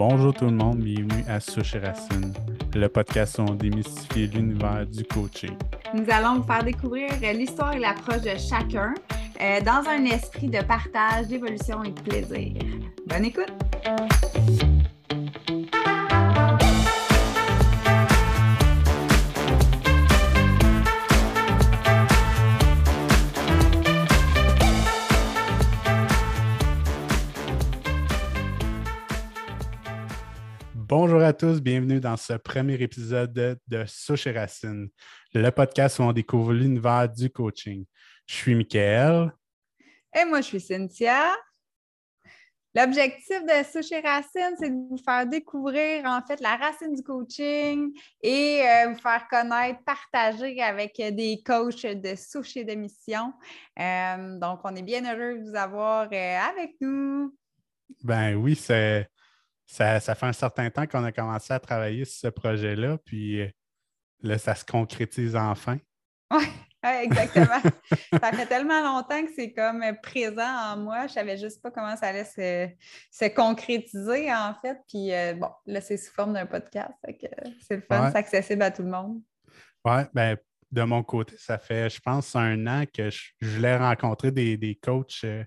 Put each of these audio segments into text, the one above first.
Bonjour tout le monde, bienvenue à Souche Racine, le podcast où on démystifie l'univers du coaching. Nous allons vous faire découvrir l'histoire et l'approche de chacun euh, dans un esprit de partage, d'évolution et de plaisir. Bonne écoute! Bonjour à tous, bienvenue dans ce premier épisode de, Souche et Racine, le podcast où on découvre l'univers du coaching. Je suis Michael. Et moi, je suis Cynthia. L'objectif de Souche et Racine, c'est de vous faire découvrir en fait la racine du coaching et euh, vous faire connaître, partager avec des coachs de souche et de mission. Euh, donc, on est bien heureux de vous avoir euh, avec nous. Ben oui, c'est ça, fait un certain temps qu'on a commencé à travailler sur ce projet-là, puis euh, là, ça se concrétise enfin. Oui, exactement. ça fait tellement longtemps que c'est comme présent en moi. Je ne savais juste pas comment ça allait se, concrétiser, en fait. Puis euh, bon, là, c'est sous forme d'un podcast. C'est le fun, c'est accessible à tout le monde. Oui, ben de mon côté, ça fait, je pense, un an que je, voulais rencontrer des, des coachs, euh,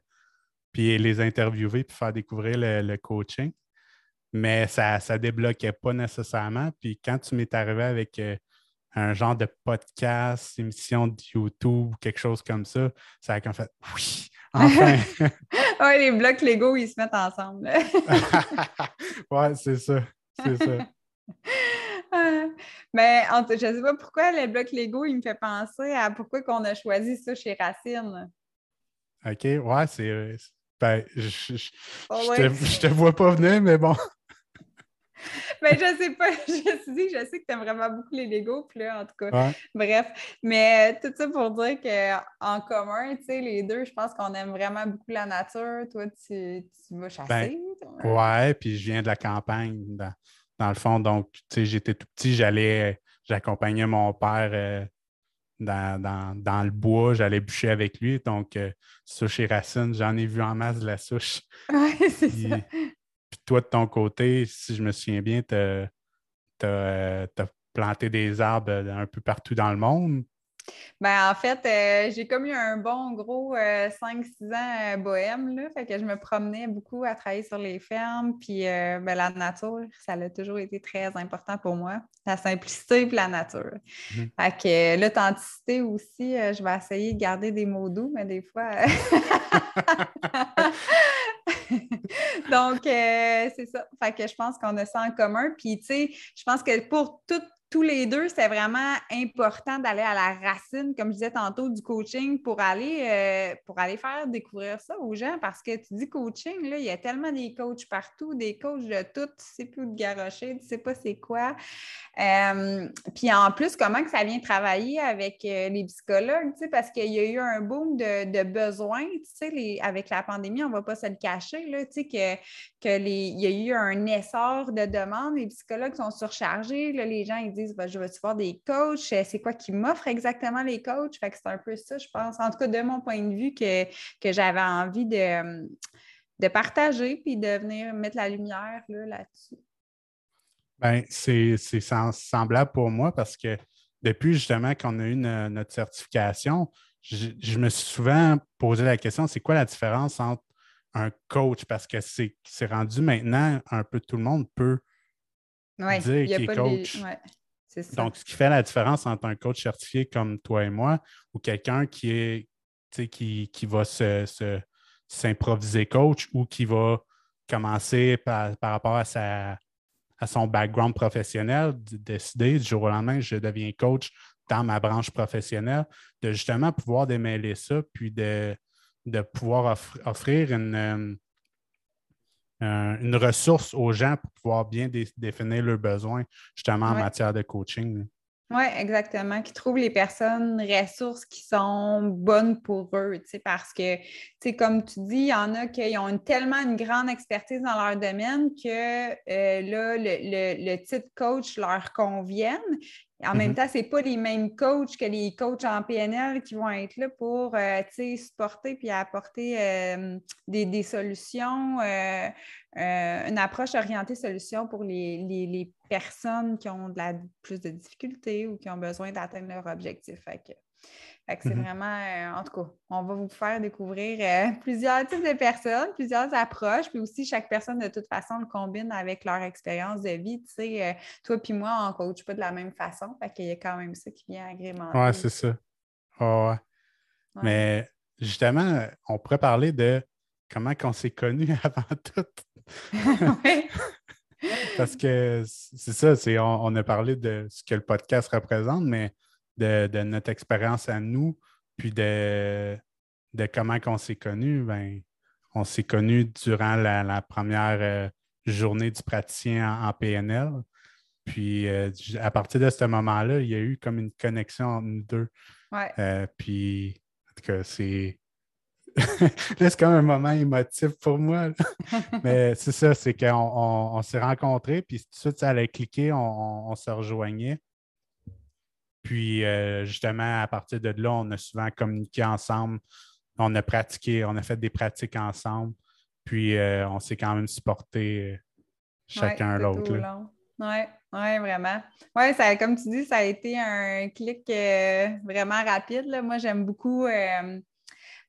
puis les interviewer, puis faire découvrir le coaching mais ça ne débloquait pas nécessairement. Puis quand tu m'es arrivé avec euh, un genre de podcast, émission de YouTube, quelque chose comme ça, ça a comme fait oui, enfin! oui, les blocs Lego, ils se mettent ensemble. oui, c'est ça. C'est ça. Mais je ne sais pas pourquoi les blocs Lego, il me fait penser à pourquoi qu'on a choisi ça chez Racine. OK, ouais, c'est. Ben, je, je, oh, te, je, te, vois pas venir, mais bon. Mais je sais pas, je suis dit, je sais que tu aimes vraiment beaucoup les Legos, puis là, en tout cas, bref. Mais tout ça pour dire qu'en commun, tu sais, les deux, je pense qu'on aime vraiment beaucoup la nature. Toi, tu, tu vas chasser. Ben, ouais, puis je viens de la campagne, dans, le fond. Donc, tu sais, j'étais tout petit, j'allais, j'accompagnais mon père. Euh, dans, le bois, j'allais bûcher avec lui. Donc, euh, souche et racines, j'en ai vu en masse de la souche. Oui, c'est ça. Toi, de ton côté, si je me souviens bien, tu as, euh, planté des arbres euh, un peu partout dans le monde? Ben, en fait, euh, j'ai comme eu un bon gros 5-6 ans bohème. Là, fait que je me promenais beaucoup à travailler sur les fermes. Puis ben, la nature, ça a toujours été très important pour moi. La simplicité et la nature. Mmh. Fait que l'authenticité aussi, je vais essayer de garder des mots doux, mais des fois. Donc, euh, c'est ça. Fait que je pense qu'on a ça en commun. Puis, tu sais, je pense que pour toutes tous les deux, c'est vraiment important d'aller à la racine, comme je disais tantôt, du coaching pour aller, euh, pour aller faire découvrir ça aux gens. Parce que tu dis coaching, là, il y a tellement des coachs partout, des coachs de tout, tu sais plus de garocher, tu sais pas c'est quoi. Euh, puis en plus, comment que ça vient travailler avec euh, les psychologues, tu sais, parce qu'il y a eu un boom de, besoins, tu sais, avec la pandémie, on ne va pas se le cacher, là, tu sais, que, que les, il y a eu un essor de demandes, les psychologues sont surchargés, là, les gens, disent ben, je veux-tu voir des coachs? C'est quoi qui m'offre exactement les coachs? Fait que c'est un peu ça, je pense. En tout cas, de mon point de vue, que, j'avais envie de, de partager puis de venir mettre la lumière là-dessus. ben, c'est semblable pour moi parce que depuis justement qu'on a eu notre certification, je, me suis souvent posé la question c'est quoi la différence entre un coach? Parce que c'est rendu maintenant, un peu tout le monde peut dire qu'il est coach. Donc, ce qui fait la différence entre un coach certifié comme toi et moi ou quelqu'un qui est qui, qui va s'improviser coach ou qui va commencer par, rapport à, sa, à son background professionnel, de décider du jour au lendemain, je deviens coach dans ma branche professionnelle, de justement pouvoir démêler ça, puis de, de pouvoir offrir une, euh, une ressource aux gens pour pouvoir bien définir leurs besoins, justement en matière de coaching. Oui, exactement. Qui trouvent les personnes ressources qui sont bonnes pour eux, parce que, comme tu dis, il y en a qui ont tellement une grande expertise dans leur domaine que euh, là, le, le, titre coach leur convienne. En même Mhm. temps, ce n'est pas les mêmes coachs que les coachs en PNL qui vont être là pour euh, supporter puis apporter euh, des, des solutions, euh, euh, une approche orientée solution pour les, les- les personnes qui ont de la, plus de difficultés ou qui ont besoin d'atteindre leur objectif. Fait que, fait que c'est Mhm. vraiment, euh, en tout cas, on va vous faire découvrir euh, plusieurs types de personnes, plusieurs approches, puis aussi chaque personne, de toute façon, le combine avec leur expérience de vie. Tu sais, euh, toi puis moi, on ne coach pas de la même façon, fait qu'il y a quand même ça qui vient agrémenter. Ouais, c'est ça. Ouais. Ouais. Mais justement, on pourrait parler de comment on s'est connus avant tout. Parce que c'est ça, on a parlé de ce que le podcast représente, mais de, de notre expérience à nous, puis de, de comment on s'est connus, ben, on s'est connus durant la, la première euh, journée du praticien en, en PNL. Puis euh, à partir de ce moment-là, il y a eu comme une connexion entre nous deux. Ouais. Euh, puis, en tout cas, c'est. Là, c'est comme un moment émotif pour moi. Mais c'est ça, c'est qu'on on, on s'est rencontrés, puis tout de suite, ça allait cliquer, on, on- on se rejoignait. Puis, euh, justement, à partir de là, on a souvent communiqué ensemble. On a pratiqué, on a fait des pratiques ensemble. Puis, euh, on s'est quand même supporté chacun Ouais, tout l'autre. Oui, ouais, vraiment. Oui, ça, comme tu dis, ça a été un clic euh, vraiment rapide. là. Moi, j'aime beaucoup euh,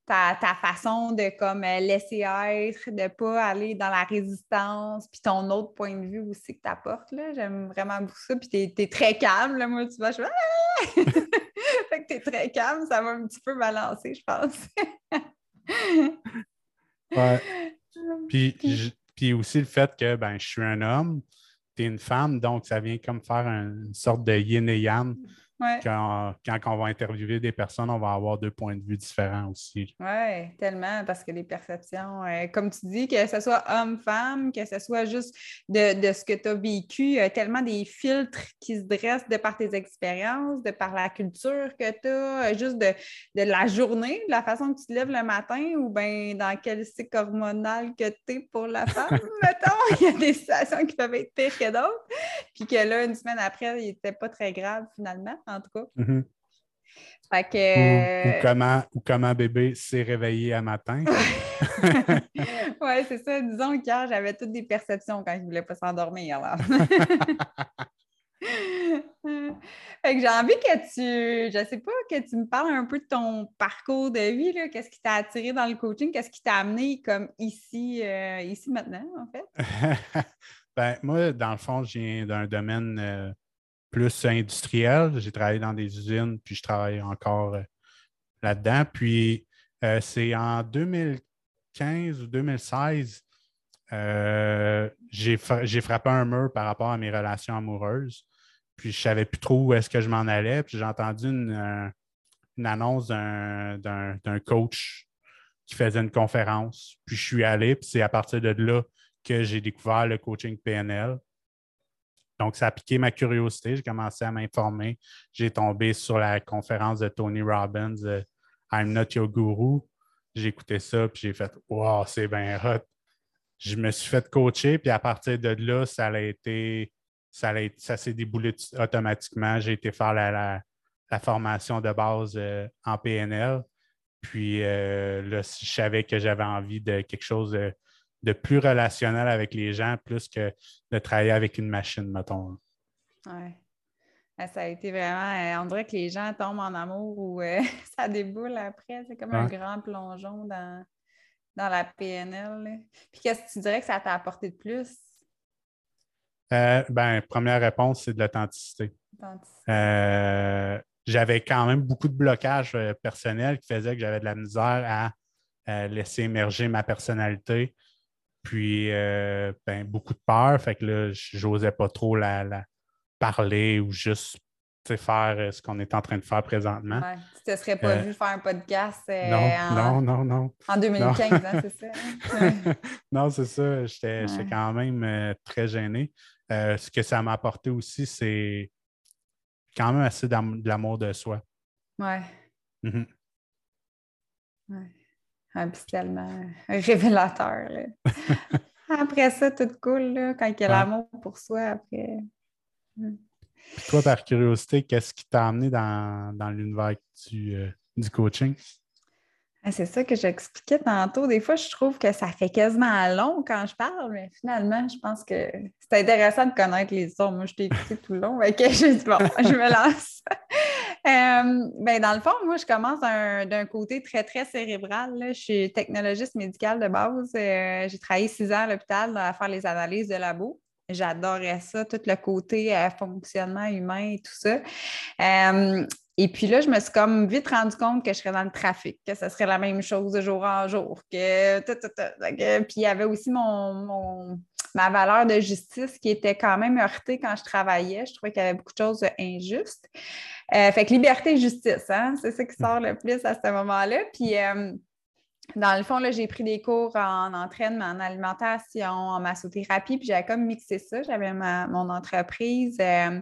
ta, ta façon de comme euh, laisser être, de ne pas aller dans la résistance, puis ton autre point de vue aussi que tu apportes. J'aime vraiment beaucoup ça. Puis tu es, très calme. Là. Moi, tu vois, je fais Ah! Fait que tu es très calme, ça va un petit peu balancer, je pense. Ouais. Puis, Puis- je- puis aussi le fait que ben, je suis un homme, tu es une femme, donc ça vient comme faire un- une sorte de yin et yang. Ouais. Quand, quand on va interviewer des personnes, on va avoir deux points de vue différents aussi. Oui, tellement, parce que les perceptions, euh, comme tu dis, que ce soit homme-femme, que ce soit juste de, de ce que tu as vécu, il y a tellement des filtres qui se dressent de par tes expériences, de par la culture que tu as, juste de, de la journée, de la façon que tu te lèves le matin ou bien dans quel cycle hormonal que tu es pour la femme, mettons. Il y a des situations qui peuvent être pires que d'autres, puis que là, une semaine après, il n'était pas très grave finalement, en tout cas. Mhm. Fait Ou, que... ou comment, ou comment bébé s'est réveillé à matin. oui, c'est ça. Disons qu'hier, j'avais toutes des perceptions quand je ne voulais pas s'endormir. fait que j'ai envie que tu, je sais pas, que tu me parles un peu de ton parcours de vie. Qu'est-ce qui t'a attiré dans le coaching? Qu'est-ce qui t'a amené comme ici, euh, ici maintenant, en fait? ben, moi, dans le fond, je viens d'un domaine euh, plus industriel. J'ai travaillé dans des usines, puis je travaille encore euh, là-dedans. Puis euh, c'est en 2015 ou 2016, euh, j'ai fra- j'ai frappé un mur par rapport à mes relations amoureuses. Puis je ne savais plus trop où est-ce que je m'en allais. Puis j'ai entendu une, une annonce d'un coach qui faisait une conférence. Puis je suis allé, puis c'est à partir de là que j'ai découvert le coaching PNL. Donc, ça a piqué ma curiosité. J'ai commencé à m'informer. J'ai tombé sur la conférence de Tony Robbins, euh, I'm Not Your Guru. J'ai écouté ça, puis j'ai fait Wow, c'est bien hot. Je me suis fait coacher, puis à partir de là, ça a été, ça, a été- ça s'est déboulé automatiquement. J'ai été faire la, la- formation de base euh, en PNL. Puis euh, là, je savais que j'avais envie de quelque chose de plus relationnel avec les gens, plus que de travailler avec une machine, mettons. Ouais. Ah, Ça a été vraiment. euh, on dirait que les gens tombent en amour ou euh, ça déboule après. C'est comme un grand plongeon dans, dans la PNL. là. Puis qu'est-ce que tu dirais que ça t'a apporté de plus? Euh, ben, première réponse, c'est de l'authenticité. Authenticité. Euh, j'avais quand même beaucoup de blocages personnels qui faisaient que j'avais de la misère à laisser émerger ma personnalité. Puis, euh, ben, beaucoup de peur. Fait que là, j'osais pas trop la, la parler ou juste faire euh, ce qu'on est en train de faire présentement. Ouais. Tu te serais pas Euh, vu faire un podcast euh, non, en, non, non, non. en 2015, hein, c'est ça? Ouais. non, c'est ça. J'étais Ouais. quand même très gêné. Ce que ça m'a apporté aussi, c'est quand même assez de l'amour de soi. Ouais. Mhm. Ouais. Ah, puis c'est tellement révélateur. là. après ça, tout cool, là, quand il y a l'amour pour soi, après. Mm. Puis toi, par curiosité, qu'est-ce qui t'a amené dans, l'univers du, euh, du coaching? Ah, c'est ça que j'expliquais tantôt. Des fois, je trouve que ça fait quasiment long quand je parle, mais finalement, je pense que c'est intéressant de connaître les autres. Moi, je t'ai écouté tout le long, mais j'ai dit, bon, je me lance. Euh, ben, dans le fond, moi, je commence d'un côté très, très cérébral. Je suis technologiste médicale de base. Euh, j'ai travaillé six ans à l'hôpital à faire les analyses de labo. J'adorais ça, tout le côté euh, fonctionnement humain et tout ça. Et puis là, je me suis comme vite rendu compte que je serais dans le trafic, que ce serait la même chose de jour en jour. Que, Puis il y avait aussi mon, ma valeur de justice qui était quand même heurtée quand je travaillais. Je trouvais qu'il y avait beaucoup de choses injustes. Euh, fait que liberté et justice, hein? c'est ça qui sort le plus à ce moment-là. Puis euh, dans le fond, j'ai pris des cours en entraînement, en alimentation, en massothérapie, puis j'avais comme mixé ça. J'avais mon entreprise. Euh,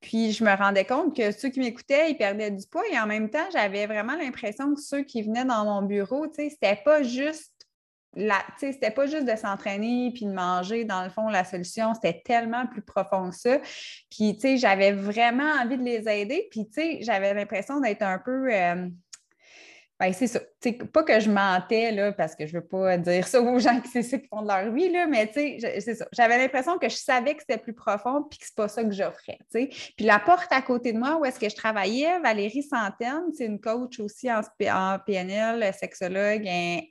puis je me rendais compte que ceux qui m'écoutaient, ils perdaient du poids et en même temps, j'avais vraiment l'impression que ceux qui venaient dans mon bureau, tu sais, c'était pas juste c'était pas juste de s'entraîner puis de manger, dans le fond, la solution, c'était tellement plus profond que ça. Puis, tu sais, j'avais vraiment envie de les aider. Puis, tu sais, j'avais l'impression d'être un peu, euh, ben, c'est ça. Pas que je mentais, là, parce que je ne veux pas dire ça aux gens qui c'est ça qui font de leur vie, là, mais c'est ça. J'avais l'impression que je savais que c'était plus profond puis que c'est pas ça que j'offrais. Puis la porte à côté de moi où est-ce que je travaillais, Valérie Santaine, c'est une coach aussi en, PNL, sexologue,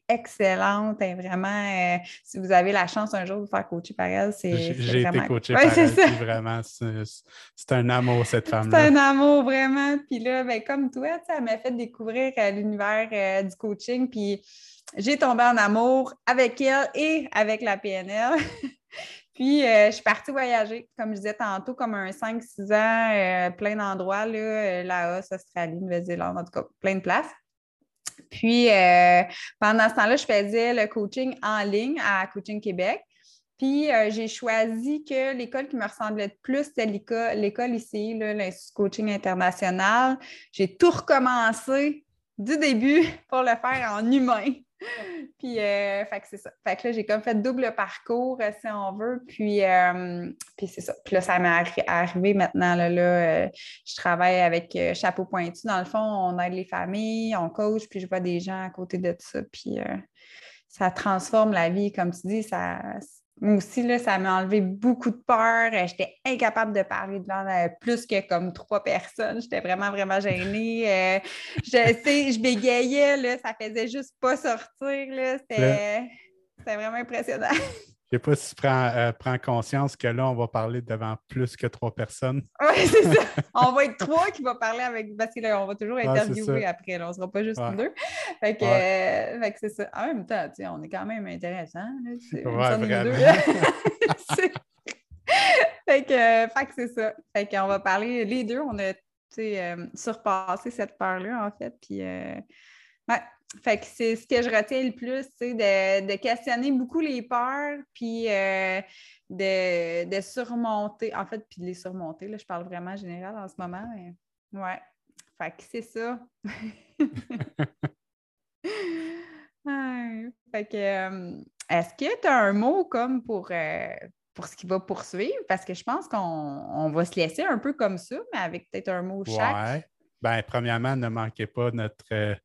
excellente, vraiment. Euh, si vous avez la chance un jour de vous faire coacher par elle, c'est. J'ai été coachée par elle, vraiment. C'est un amour, cette femme-là. C'est un amour, vraiment. Puis là, ben, comme toi, elle m'a fait découvrir euh, l'univers euh, du coaching. Puis j'ai tombé en amour avec elle et avec la PNL. puis euh, je suis partie voyager, comme je disais tantôt, comme un 5-6 ans, euh, plein d'endroits, là, Laos, Australie, Nouvelle-Zélande, en tout cas, plein de places. Puis pendant ce temps-là, je faisais le coaching en ligne à Coaching Québec. Puis j'ai choisi que l'école qui me ressemblait le plus, c'était l'école ici, l'Institut Coaching International. J'ai tout recommencé du début pour le faire en humain. Puis, euh, fait que c'est ça. Fait que là, j'ai comme fait double parcours, euh, si on veut. Puis, euh, puis c'est ça. Puis là, ça m'est arrivé maintenant. Là, là je travaille avec Chapeau Pointu. Dans le fond, on aide les familles, on coach, puis je vois des gens à côté de ça. Puis, ça transforme la vie. Comme tu dis, ça, moi aussi, là, ça m'a enlevé beaucoup de peur. Euh, j'étais incapable de parler devant euh, plus que comme trois personnes. J'étais vraiment, vraiment gênée. Euh, je sais, je bégayais, là, ça faisait juste pas sortir. C'était vraiment impressionnant. Je ne sais pas si tu euh, prends, conscience que là, on va parler devant plus que trois personnes. Oui, c'est ça. On va être trois qui vont parler avec. Parce que là, on va toujours interviewer après. on ne sera pas juste deux. Fait que, euh, que c'est ça. En même temps, on est quand même intéressant. Vraiment. fait que, fait que c'est ça. Fait qu'on va parler les deux. On a euh, surpassé cette peur-là, en fait. Puis, ouais, fait que c'est ce que je retiens le plus, c'est de, questionner beaucoup les peurs, puis euh, de, surmonter, en fait, puis de les surmonter. Là, je parle vraiment général en ce moment, mais ouais. Fait que c'est ça. fait que euh, est-ce que tu as un mot comme pour, euh, pour ce qui va poursuivre? Parce que je pense qu'on va se laisser un peu comme ça, mais avec peut-être un mot chaque. Ouais. Ben, premièrement, ne manquez pas notre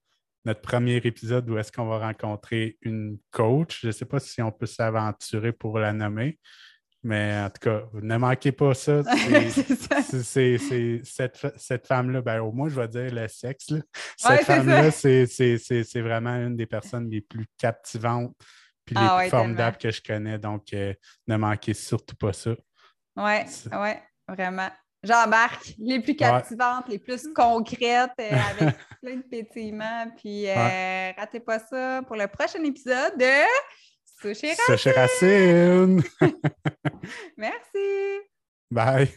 notre premier épisode où est-ce qu'on va rencontrer une coach. Je ne sais pas si on peut s'aventurer pour la nommer, mais en tout cas, ne manquez pas ça. C'est cette, femme-là, ben, au moins, je vais dire le sexe. Cette femme-là, c'est vraiment une des personnes les plus captivantes et les ah plus formidables que je connais. Donc, euh, ne manquez surtout pas ça. Oui, oui, vraiment j'embarque les plus captivantes, les plus concrètes, euh, avec plein de pétillements. Puis euh, ratez pas ça pour le prochain épisode de Sushi Racine. Racine. Merci. Bye.